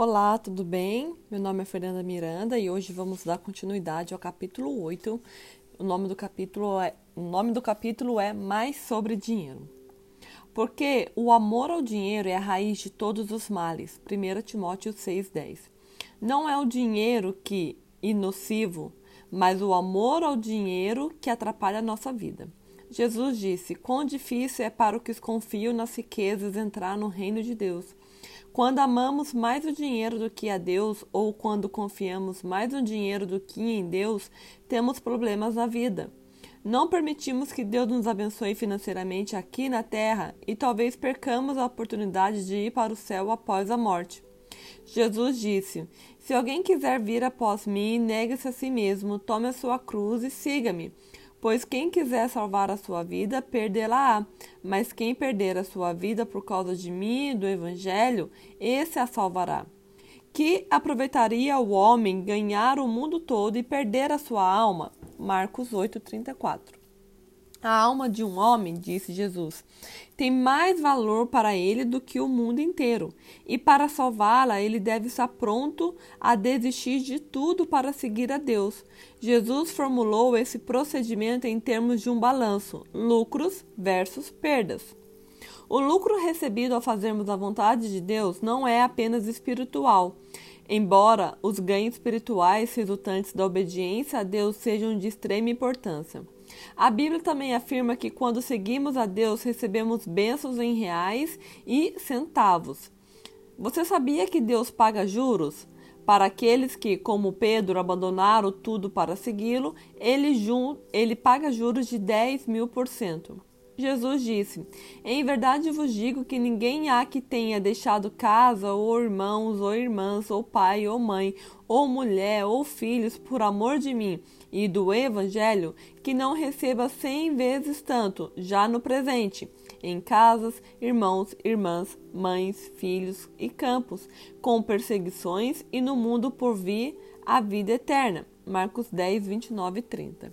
Olá, tudo bem? Meu nome é Fernanda Miranda e hoje vamos dar continuidade ao capítulo 8. O nome do capítulo é, o nome do capítulo é Mais sobre Dinheiro. Porque o amor ao dinheiro é a raiz de todos os males. 1 Timóteo 6,10. Não é o dinheiro que é nocivo, mas o amor ao dinheiro que atrapalha a nossa vida. Jesus disse: Quão difícil é para os que confiam nas riquezas entrar no reino de Deus. Quando amamos mais o dinheiro do que a Deus, ou quando confiamos mais no dinheiro do que em Deus, temos problemas na vida. Não permitimos que Deus nos abençoe financeiramente aqui na terra e talvez percamos a oportunidade de ir para o céu após a morte. Jesus disse: Se alguém quiser vir após mim, negue-se a si mesmo, tome a sua cruz e siga-me. Pois quem quiser salvar a sua vida, perdê-la-á. Mas quem perder a sua vida por causa de mim e do Evangelho, esse a salvará. Que aproveitaria o homem ganhar o mundo todo e perder a sua alma? Marcos 8,34 a alma de um homem, disse Jesus, tem mais valor para ele do que o mundo inteiro, e para salvá-la ele deve estar pronto a desistir de tudo para seguir a Deus. Jesus formulou esse procedimento em termos de um balanço: lucros versus perdas. O lucro recebido ao fazermos a vontade de Deus não é apenas espiritual. Embora os ganhos espirituais resultantes da obediência a Deus sejam de extrema importância. A Bíblia também afirma que quando seguimos a Deus, recebemos bênçãos em reais e centavos. Você sabia que Deus paga juros? Para aqueles que, como Pedro, abandonaram tudo para segui-lo, ele, ele paga juros de 10 mil por cento. Jesus disse: Em verdade vos digo que ninguém há que tenha deixado casa, ou irmãos, ou irmãs, ou pai, ou mãe, ou mulher, ou filhos, por amor de mim e do Evangelho, que não receba cem vezes tanto, já no presente, em casas, irmãos, irmãs, mães, filhos e campos, com perseguições, e no mundo por vir a vida eterna. Marcos 10, 29 e 30.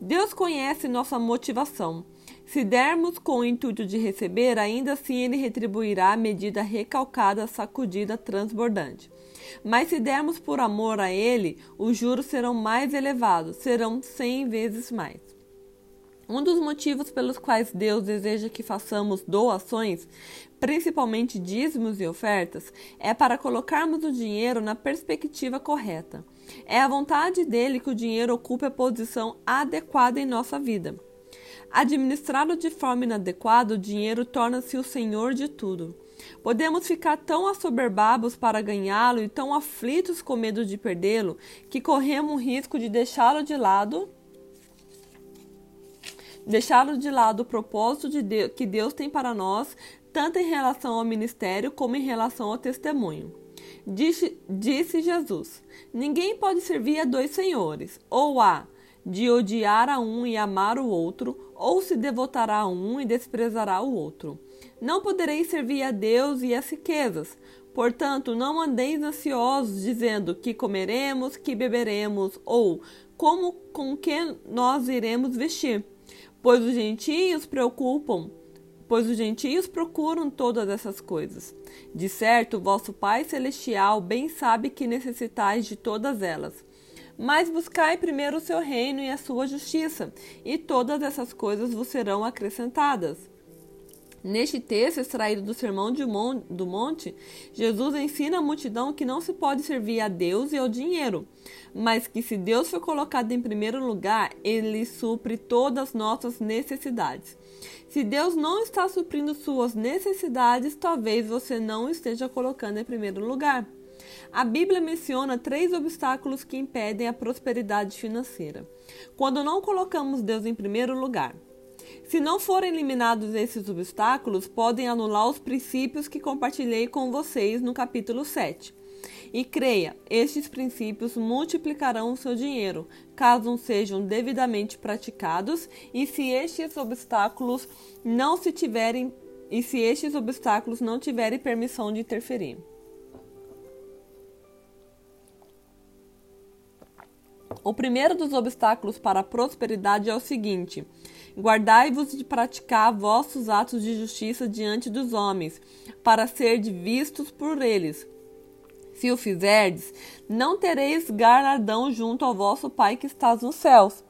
Deus conhece nossa motivação. Se dermos com o intuito de receber, ainda assim ele retribuirá a medida recalcada, sacudida, transbordante. Mas se dermos por amor a ele, os juros serão mais elevados, serão cem vezes mais. Um dos motivos pelos quais Deus deseja que façamos doações, principalmente dízimos e ofertas, é para colocarmos o dinheiro na perspectiva correta. É a vontade dele que o dinheiro ocupe a posição adequada em nossa vida. Administrado de forma inadequada, o dinheiro torna-se o senhor de tudo. Podemos ficar tão assoberbados para ganhá-lo e tão aflitos com medo de perdê-lo que corremos o risco de deixá-lo de lado deixá-lo de lado o propósito de Deus, que Deus tem para nós, tanto em relação ao ministério como em relação ao testemunho. Disse, disse Jesus: Ninguém pode servir a dois senhores, ou a de odiar a um e amar o outro, ou se devotará a um e desprezará o outro. Não podereis servir a Deus e as riquezas. Portanto, não andeis ansiosos, dizendo que comeremos, que beberemos, ou como com que nós iremos vestir. Pois os gentios preocupam, pois os gentios procuram todas essas coisas. De certo, vosso Pai celestial bem sabe que necessitais de todas elas. Mas buscai primeiro o seu reino e a sua justiça, e todas essas coisas vos serão acrescentadas. Neste texto extraído do Sermão do Monte, Jesus ensina a multidão que não se pode servir a Deus e ao dinheiro, mas que se Deus for colocado em primeiro lugar, ele supre todas as nossas necessidades. Se Deus não está suprindo suas necessidades, talvez você não esteja colocando em primeiro lugar. A Bíblia menciona três obstáculos que impedem a prosperidade financeira. Quando não colocamos Deus em primeiro lugar, se não forem eliminados esses obstáculos, podem anular os princípios que compartilhei com vocês no capítulo 7. E creia, estes princípios multiplicarão o seu dinheiro, caso sejam devidamente praticados, e se estes obstáculos não se tiverem e se estes obstáculos não tiverem permissão de interferir. O primeiro dos obstáculos para a prosperidade é o seguinte: guardai-vos de praticar vossos atos de justiça diante dos homens, para ser vistos por eles. Se o fizerdes, não tereis galardão junto ao vosso Pai que estás nos céus.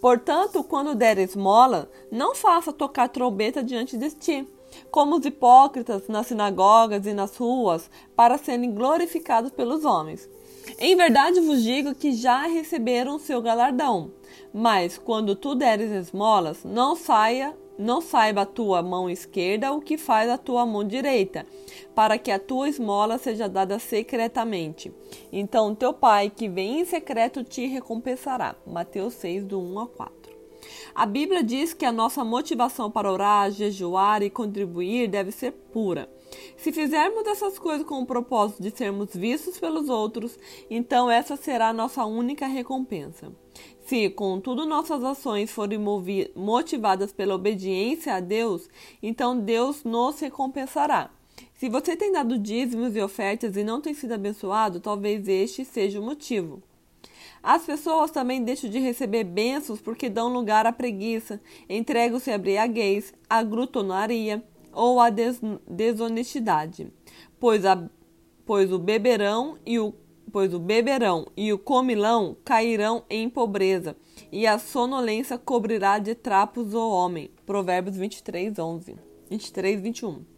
Portanto, quando der esmola, não faça tocar trombeta diante de ti, como os hipócritas nas sinagogas e nas ruas, para serem glorificados pelos homens. Em verdade vos digo que já receberam seu galardão. Mas quando tu deres esmolas, não saia não saiba a tua mão esquerda o que faz a tua mão direita, para que a tua esmola seja dada secretamente. Então teu pai que vem em secreto te recompensará. Mateus 6, do 1 a 4. A Bíblia diz que a nossa motivação para orar, jejuar e contribuir deve ser pura. Se fizermos essas coisas com o propósito de sermos vistos pelos outros, então essa será a nossa única recompensa. Se, contudo, nossas ações forem motivadas pela obediência a Deus, então Deus nos recompensará. Se você tem dado dízimos e ofertas e não tem sido abençoado, talvez este seja o motivo. As pessoas também deixam de receber bênçãos porque dão lugar à preguiça, entregam-se à embriaguez, à glutonaria ou à des desonestidade, pois, a, pois o beberão e o pois o beberão e o comilão cairão em pobreza, e a sonolência cobrirá de trapos o homem. Provérbios 23, 11. 23, 21.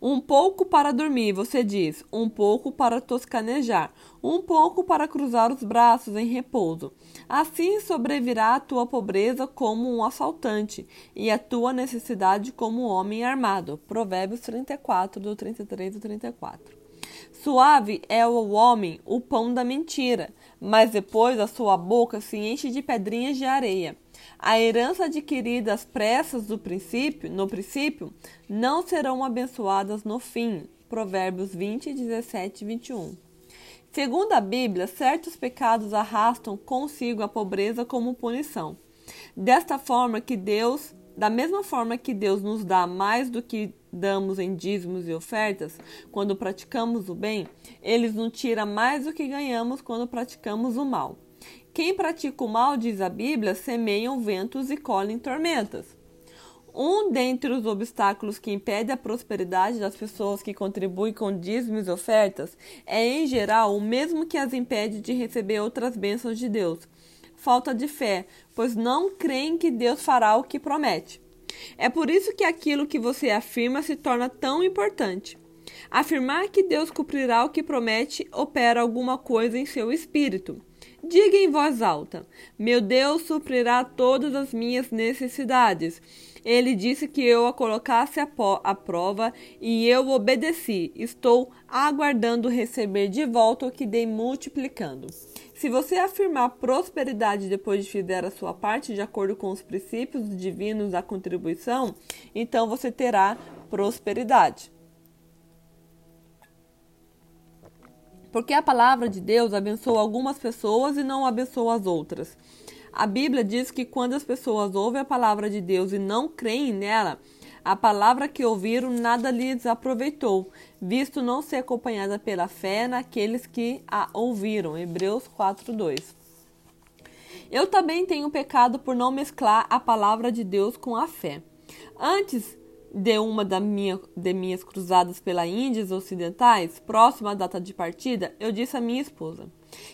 Um pouco para dormir, você diz, um pouco para toscanejar, um pouco para cruzar os braços em repouso. Assim sobrevirá a tua pobreza como um assaltante, e a tua necessidade como homem armado. Provérbios 34, do 33 ao 34. Suave é o homem o pão da mentira, mas depois a sua boca se enche de pedrinhas de areia. A herança adquirida às pressas do princípio, no princípio, não serão abençoadas no fim. Provérbios 20, 17 e 21. Segundo a Bíblia, certos pecados arrastam consigo a pobreza como punição. Desta forma que Deus, da mesma forma que Deus nos dá mais do que damos em dízimos e ofertas, quando praticamos o bem, eles nos tira mais do que ganhamos quando praticamos o mal. Quem pratica o mal, diz a Bíblia, semeiam ventos e colhem tormentas. Um dentre os obstáculos que impede a prosperidade das pessoas que contribuem com dízimos e ofertas é, em geral, o mesmo que as impede de receber outras bênçãos de Deus. Falta de fé, pois não creem que Deus fará o que promete. É por isso que aquilo que você afirma se torna tão importante. Afirmar que Deus cumprirá o que promete opera alguma coisa em seu espírito. Diga em voz alta: Meu Deus suprirá todas as minhas necessidades. Ele disse que eu a colocasse à prova e eu obedeci. Estou aguardando receber de volta o que dei multiplicando. Se você afirmar prosperidade depois de fizer a sua parte de acordo com os princípios divinos da contribuição, então você terá prosperidade. Porque a palavra de Deus abençoa algumas pessoas e não abençoa as outras. A Bíblia diz que quando as pessoas ouvem a palavra de Deus e não creem nela, a palavra que ouviram nada lhes aproveitou, visto não ser acompanhada pela fé naqueles que a ouviram. Hebreus 4:2. Eu também tenho pecado por não mesclar a palavra de Deus com a fé. Antes de uma da minha, de minhas cruzadas pela Índias Ocidentais, próxima à data de partida, eu disse à minha esposa: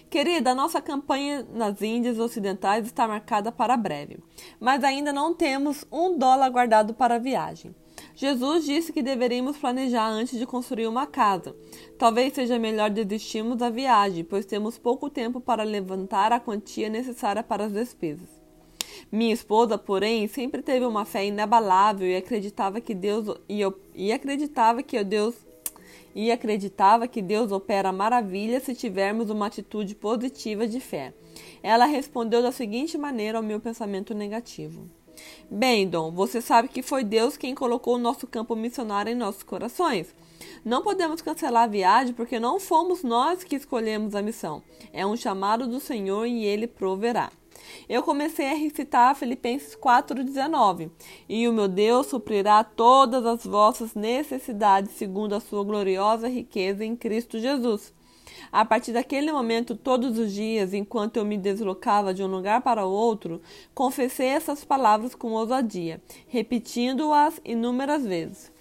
Querida, a nossa campanha nas Índias Ocidentais está marcada para breve, mas ainda não temos um dólar guardado para a viagem. Jesus disse que deveríamos planejar antes de construir uma casa. Talvez seja melhor desistirmos da viagem, pois temos pouco tempo para levantar a quantia necessária para as despesas. Minha esposa, porém, sempre teve uma fé inabalável e acreditava que Deus e, eu, e acreditava que Deus e acreditava que Deus opera maravilhas se tivermos uma atitude positiva de fé. Ela respondeu da seguinte maneira ao meu pensamento negativo: Bem, Dom, você sabe que foi Deus quem colocou o nosso campo missionário em nossos corações. Não podemos cancelar a viagem porque não fomos nós que escolhemos a missão. É um chamado do Senhor e ele proverá eu comecei a recitar Filipenses 4,19. E o meu Deus suprirá todas as vossas necessidades segundo a sua gloriosa riqueza em Cristo Jesus. A partir daquele momento, todos os dias, enquanto eu me deslocava de um lugar para outro, confessei essas palavras com ousadia, repetindo-as inúmeras vezes.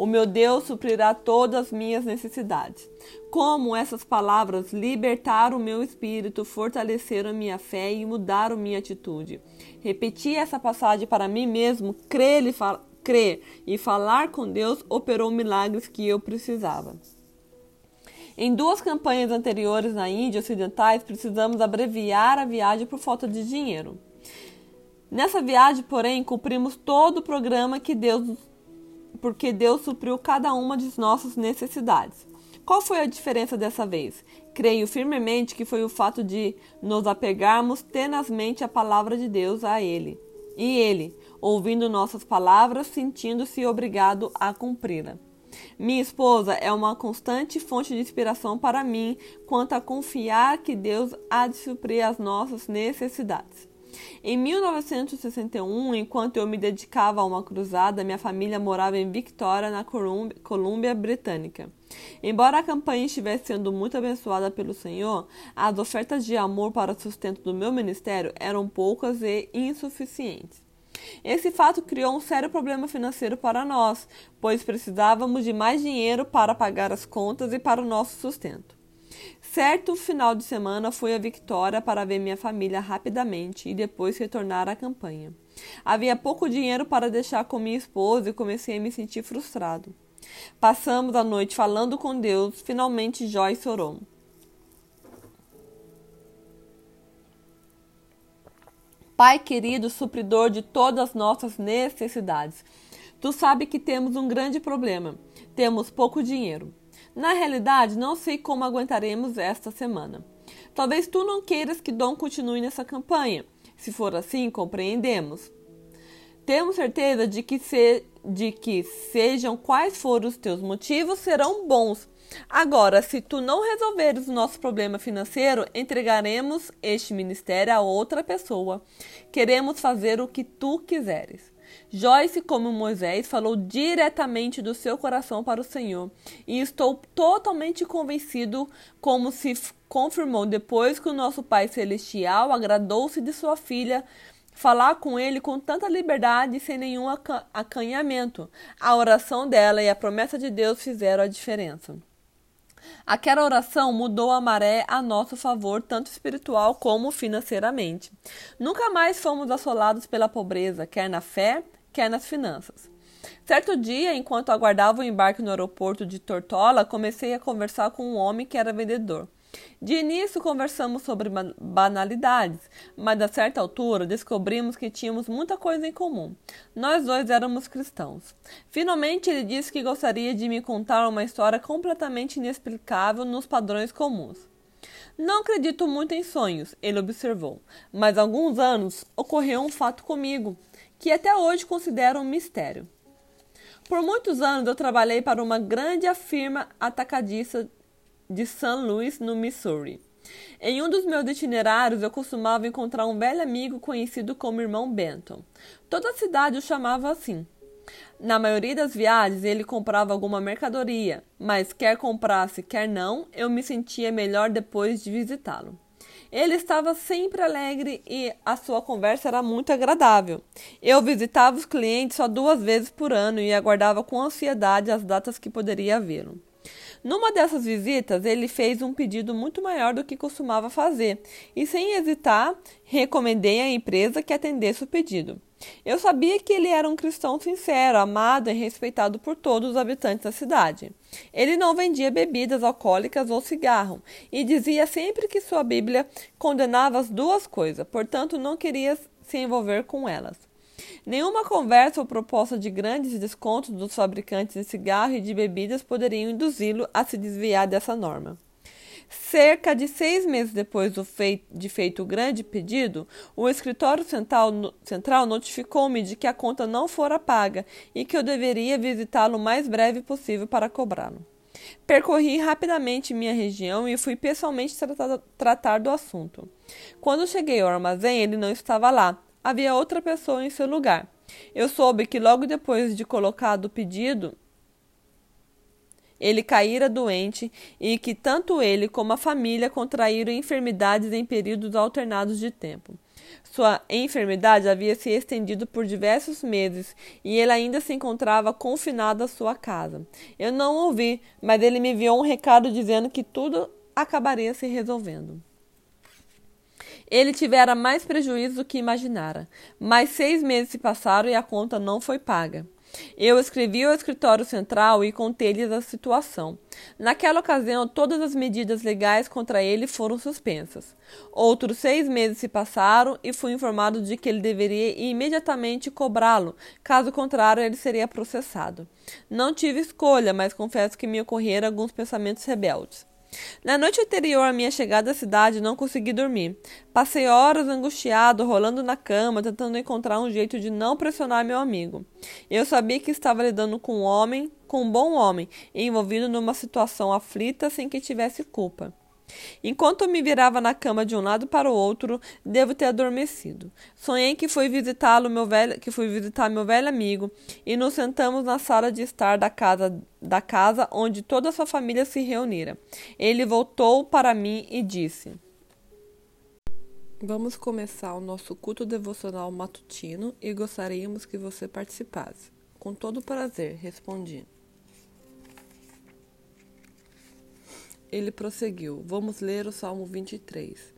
O meu Deus suprirá todas as minhas necessidades. Como essas palavras libertaram o meu espírito, fortaleceram a minha fé e mudaram minha atitude. Repetir essa passagem para mim mesmo, crer e, crer e falar com Deus operou milagres que eu precisava. Em duas campanhas anteriores na Índia Ocidentais, precisamos abreviar a viagem por falta de dinheiro. Nessa viagem, porém, cumprimos todo o programa que Deus porque Deus supriu cada uma de nossas necessidades. Qual foi a diferença dessa vez? Creio firmemente que foi o fato de nos apegarmos tenazmente à palavra de Deus a Ele. E Ele, ouvindo nossas palavras, sentindo-se obrigado a cumpri-la. Minha esposa é uma constante fonte de inspiração para mim quanto a confiar que Deus há de suprir as nossas necessidades. Em 1961, enquanto eu me dedicava a uma cruzada, minha família morava em Victoria, na Colômbia Britânica. Embora a campanha estivesse sendo muito abençoada pelo Senhor, as ofertas de amor para o sustento do meu ministério eram poucas e insuficientes. Esse fato criou um sério problema financeiro para nós, pois precisávamos de mais dinheiro para pagar as contas e para o nosso sustento. Certo final de semana fui a Victoria para ver minha família rapidamente e depois retornar à campanha. Havia pouco dinheiro para deixar com minha esposa e comecei a me sentir frustrado. Passamos a noite falando com Deus. Finalmente Joyce orou. Pai querido, supridor de todas as nossas necessidades, tu sabe que temos um grande problema. Temos pouco dinheiro. Na realidade, não sei como aguentaremos esta semana. Talvez tu não queiras que Dom continue nessa campanha. Se for assim, compreendemos. Temos certeza de que, se, de que sejam quais forem os teus motivos, serão bons. Agora, se tu não resolveres o nosso problema financeiro, entregaremos este ministério a outra pessoa. Queremos fazer o que tu quiseres. Joyce, como Moisés, falou diretamente do seu coração para o Senhor, e estou totalmente convencido, como se confirmou depois que o nosso Pai Celestial agradou-se de sua filha falar com ele com tanta liberdade e sem nenhum acanhamento. A oração dela e a promessa de Deus fizeram a diferença. Aquela oração mudou a maré a nosso favor, tanto espiritual como financeiramente. Nunca mais fomos assolados pela pobreza, quer na fé, quer nas finanças. Certo dia, enquanto aguardava o embarque no aeroporto de Tortola, comecei a conversar com um homem que era vendedor. De início conversamos sobre banalidades, mas a certa altura descobrimos que tínhamos muita coisa em comum. Nós dois éramos cristãos. Finalmente ele disse que gostaria de me contar uma história completamente inexplicável nos padrões comuns. Não acredito muito em sonhos, ele observou, mas há alguns anos ocorreu um fato comigo que até hoje considero um mistério. Por muitos anos eu trabalhei para uma grande firma atacadista de St. Louis, no Missouri. Em um dos meus itinerários, eu costumava encontrar um velho amigo conhecido como Irmão Benton. Toda a cidade o chamava assim. Na maioria das viagens, ele comprava alguma mercadoria, mas quer comprasse, quer não, eu me sentia melhor depois de visitá-lo. Ele estava sempre alegre e a sua conversa era muito agradável. Eu visitava os clientes só duas vezes por ano e aguardava com ansiedade as datas que poderia vê-lo. Numa dessas visitas, ele fez um pedido muito maior do que costumava fazer, e sem hesitar, recomendei à empresa que atendesse o pedido. Eu sabia que ele era um cristão sincero, amado e respeitado por todos os habitantes da cidade. Ele não vendia bebidas alcoólicas ou cigarro e dizia sempre que sua Bíblia condenava as duas coisas, portanto não queria se envolver com elas. Nenhuma conversa ou proposta de grandes descontos dos fabricantes de cigarro e de bebidas poderiam induzi-lo a se desviar dessa norma. Cerca de seis meses depois de feito o grande pedido, o escritório central, central notificou-me de que a conta não fora paga e que eu deveria visitá-lo o mais breve possível para cobrá-lo. Percorri rapidamente minha região e fui pessoalmente tratar do assunto. Quando cheguei ao armazém, ele não estava lá, havia outra pessoa em seu lugar. Eu soube que logo depois de colocado o pedido, ele caíra doente e que tanto ele como a família contraíram enfermidades em períodos alternados de tempo. Sua enfermidade havia se estendido por diversos meses e ele ainda se encontrava confinado à sua casa. Eu não ouvi, mas ele me enviou um recado dizendo que tudo acabaria se resolvendo. Ele tivera mais prejuízo do que imaginara. Mais seis meses se passaram e a conta não foi paga. Eu escrevi ao escritório central e contei-lhes a situação. Naquela ocasião, todas as medidas legais contra ele foram suspensas. Outros seis meses se passaram e fui informado de que ele deveria imediatamente cobrá-lo, caso contrário, ele seria processado. Não tive escolha, mas confesso que me ocorreram alguns pensamentos rebeldes. Na noite anterior à minha chegada à cidade, não consegui dormir. Passei horas angustiado, rolando na cama, tentando encontrar um jeito de não pressionar meu amigo. Eu sabia que estava lidando com um homem, com um bom homem, envolvido numa situação aflita sem que tivesse culpa. Enquanto me virava na cama de um lado para o outro, devo ter adormecido. Sonhei que fui visitá-lo, meu velho, que fui visitar meu velho amigo, e nos sentamos na sala de estar da casa da casa onde toda a sua família se reunira. Ele voltou para mim e disse: Vamos começar o nosso culto devocional matutino e gostaríamos que você participasse. Com todo prazer, respondi. Ele prosseguiu: Vamos ler o Salmo 23.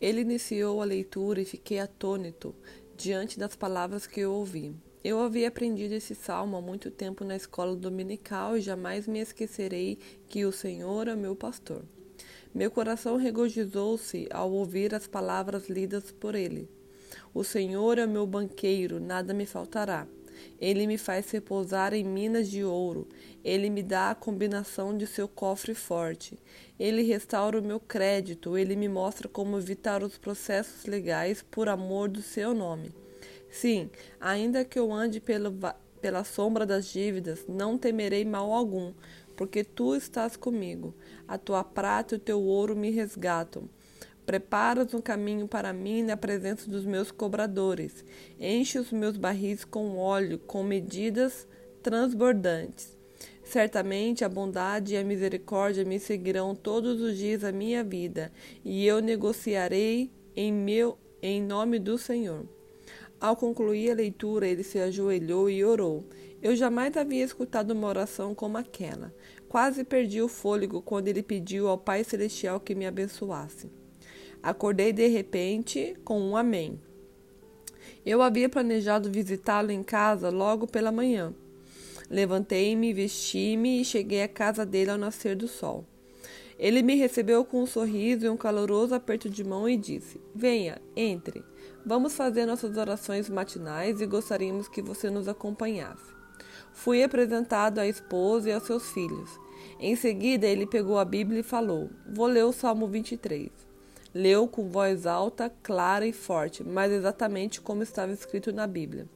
Ele iniciou a leitura e fiquei atônito diante das palavras que eu ouvi. Eu havia aprendido esse salmo há muito tempo na escola dominical e jamais me esquecerei que o Senhor é meu pastor. Meu coração regozijou-se ao ouvir as palavras lidas por ele. O Senhor é meu banqueiro, nada me faltará. Ele me faz repousar em minas de ouro. Ele me dá a combinação de seu cofre forte. Ele restaura o meu crédito. Ele me mostra como evitar os processos legais por amor do seu nome. Sim, ainda que eu ande pelo, pela sombra das dívidas, não temerei mal algum, porque tu estás comigo. A tua prata e o teu ouro me resgatam. Preparas um caminho para mim na presença dos meus cobradores. Enche os meus barris com óleo, com medidas transbordantes. Certamente a bondade e a misericórdia me seguirão todos os dias da minha vida, e eu negociarei em meu em nome do Senhor. Ao concluir a leitura, ele se ajoelhou e orou. Eu jamais havia escutado uma oração como aquela. Quase perdi o fôlego quando ele pediu ao Pai Celestial que me abençoasse. Acordei de repente com um amém. Eu havia planejado visitá-lo em casa logo pela manhã. Levantei-me, vesti-me e cheguei à casa dele ao nascer do sol. Ele me recebeu com um sorriso e um caloroso aperto de mão e disse: Venha, entre. Vamos fazer nossas orações matinais e gostaríamos que você nos acompanhasse. Fui apresentado à esposa e aos seus filhos. Em seguida, ele pegou a Bíblia e falou: Vou ler o Salmo 23. Leu com voz alta, clara e forte, mas exatamente como estava escrito na Bíblia.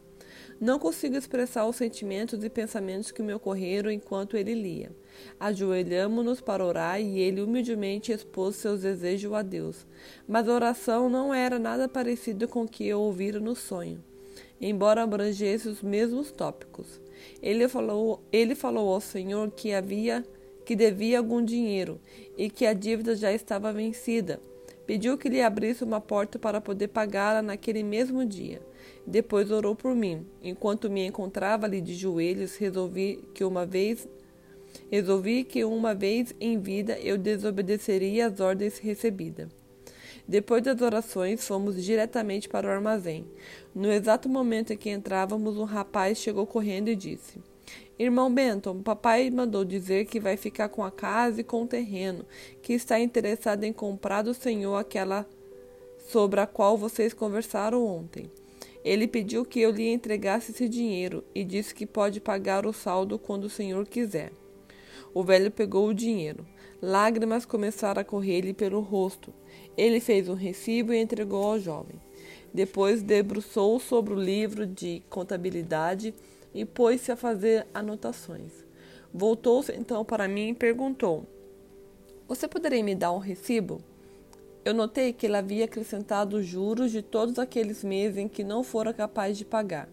Não consigo expressar os sentimentos e pensamentos que me ocorreram enquanto ele lia. Ajoelhamo-nos para orar e ele humildemente expôs seus desejos a Deus. Mas a oração não era nada parecido com o que eu ouvira no sonho, embora abrangesse os mesmos tópicos. Ele falou, ele falou ao Senhor que havia que devia algum dinheiro e que a dívida já estava vencida Pediu que lhe abrisse uma porta para poder pagá-la naquele mesmo dia. Depois orou por mim. Enquanto me encontrava ali de joelhos, resolvi que uma vez resolvi que uma vez em vida eu desobedeceria às ordens recebidas. Depois das orações, fomos diretamente para o armazém. No exato momento em que entrávamos, um rapaz chegou correndo e disse: Irmão Benton, papai mandou dizer que vai ficar com a casa e com o terreno, que está interessado em comprar do senhor aquela sobre a qual vocês conversaram ontem. Ele pediu que eu lhe entregasse esse dinheiro e disse que pode pagar o saldo quando o senhor quiser. O velho pegou o dinheiro. Lágrimas começaram a correr-lhe pelo rosto. Ele fez um recibo e entregou ao jovem. Depois debruçou sobre o livro de contabilidade e pôs-se a fazer anotações. Voltou-se então para mim e perguntou: Você poderia me dar um recibo? Eu notei que ele havia acrescentado os juros de todos aqueles meses em que não fora capaz de pagar.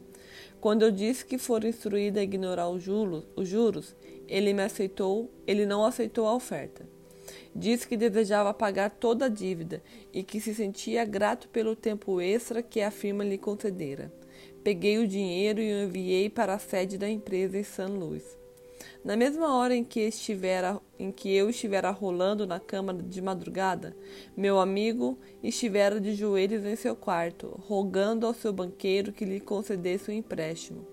Quando eu disse que fora instruída a ignorar os juros, ele me aceitou, ele não aceitou a oferta. Disse que desejava pagar toda a dívida e que se sentia grato pelo tempo extra que a firma lhe concedera. Peguei o dinheiro e o enviei para a sede da empresa em São Luís. Na mesma hora em que, estivera, em que eu estivera rolando na cama de madrugada, meu amigo estivera de joelhos em seu quarto, rogando ao seu banqueiro que lhe concedesse um empréstimo.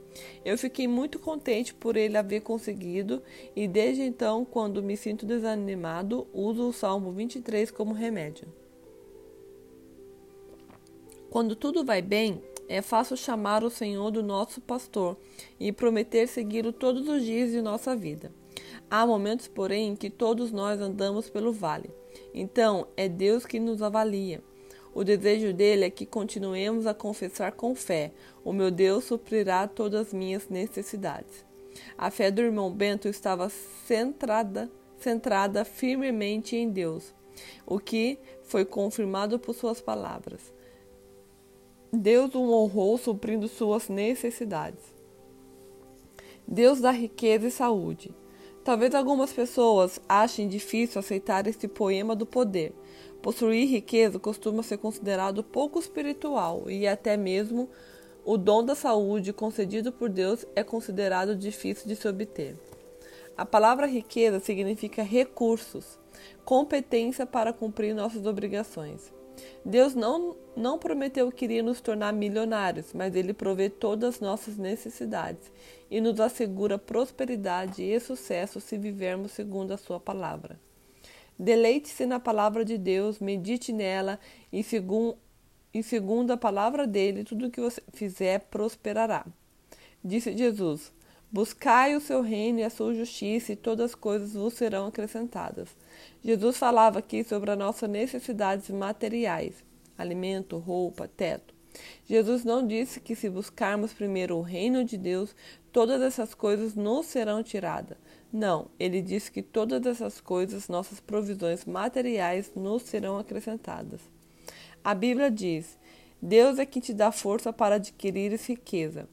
Eu fiquei muito contente por ele haver conseguido e desde então, quando me sinto desanimado, uso o Salmo 23 como remédio. Quando tudo vai bem, é fácil chamar o Senhor do nosso pastor e prometer segui-lo todos os dias de nossa vida. Há momentos, porém, que todos nós andamos pelo vale. Então, é Deus que nos avalia. O desejo dele é que continuemos a confessar com fé: O meu Deus suprirá todas as minhas necessidades. A fé do irmão Bento estava centrada, centrada firmemente em Deus, o que foi confirmado por suas palavras. Deus o honrou suprindo suas necessidades. Deus dá riqueza e saúde. Talvez algumas pessoas achem difícil aceitar este poema do poder. Possuir riqueza costuma ser considerado pouco espiritual e até mesmo o dom da saúde concedido por Deus é considerado difícil de se obter. A palavra riqueza significa recursos, competência para cumprir nossas obrigações. Deus não, não prometeu que iria nos tornar milionários, mas Ele provê todas as nossas necessidades e nos assegura prosperidade e sucesso se vivermos segundo a Sua palavra. Deleite-se na palavra de Deus, medite nela e, e segundo a palavra dele, tudo que você fizer prosperará. Disse Jesus: Buscai o seu reino e a sua justiça, e todas as coisas vos serão acrescentadas. Jesus falava aqui sobre as nossas necessidades materiais: alimento, roupa, teto. Jesus não disse que se buscarmos primeiro o reino de Deus, todas essas coisas nos serão tiradas. Não, ele disse que todas essas coisas, nossas provisões materiais, nos serão acrescentadas. A Bíblia diz: Deus é que te dá força para adquirir riqueza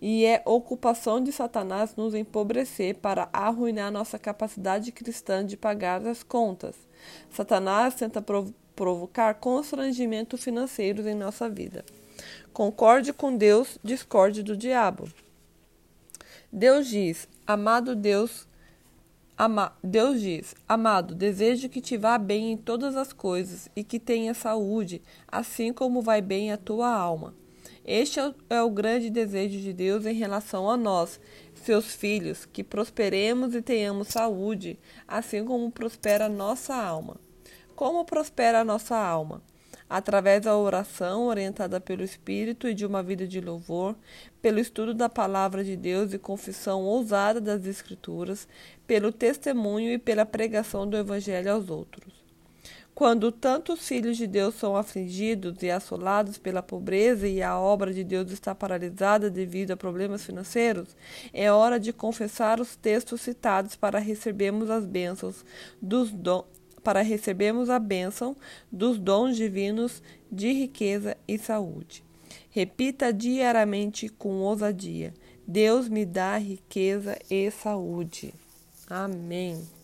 e é ocupação de Satanás nos empobrecer para arruinar nossa capacidade cristã de pagar as contas. Satanás tenta prov provocar constrangimento financeiro em nossa vida. Concorde com Deus, discorde do diabo. Deus diz: Amado Deus, ama, Deus diz: Amado, desejo que te vá bem em todas as coisas e que tenha saúde, assim como vai bem a tua alma. Este é o grande desejo de Deus em relação a nós, seus filhos, que prosperemos e tenhamos saúde, assim como prospera a nossa alma. Como prospera a nossa alma? Através da oração orientada pelo Espírito e de uma vida de louvor, pelo estudo da palavra de Deus e confissão ousada das Escrituras, pelo testemunho e pela pregação do Evangelho aos outros. Quando tantos filhos de Deus são afligidos e assolados pela pobreza e a obra de Deus está paralisada devido a problemas financeiros, é hora de confessar os textos citados para recebermos as bênçãos dos dons para recebermos a bênção dos dons divinos de riqueza e saúde. Repita diariamente com ousadia: Deus me dá riqueza e saúde. Amém.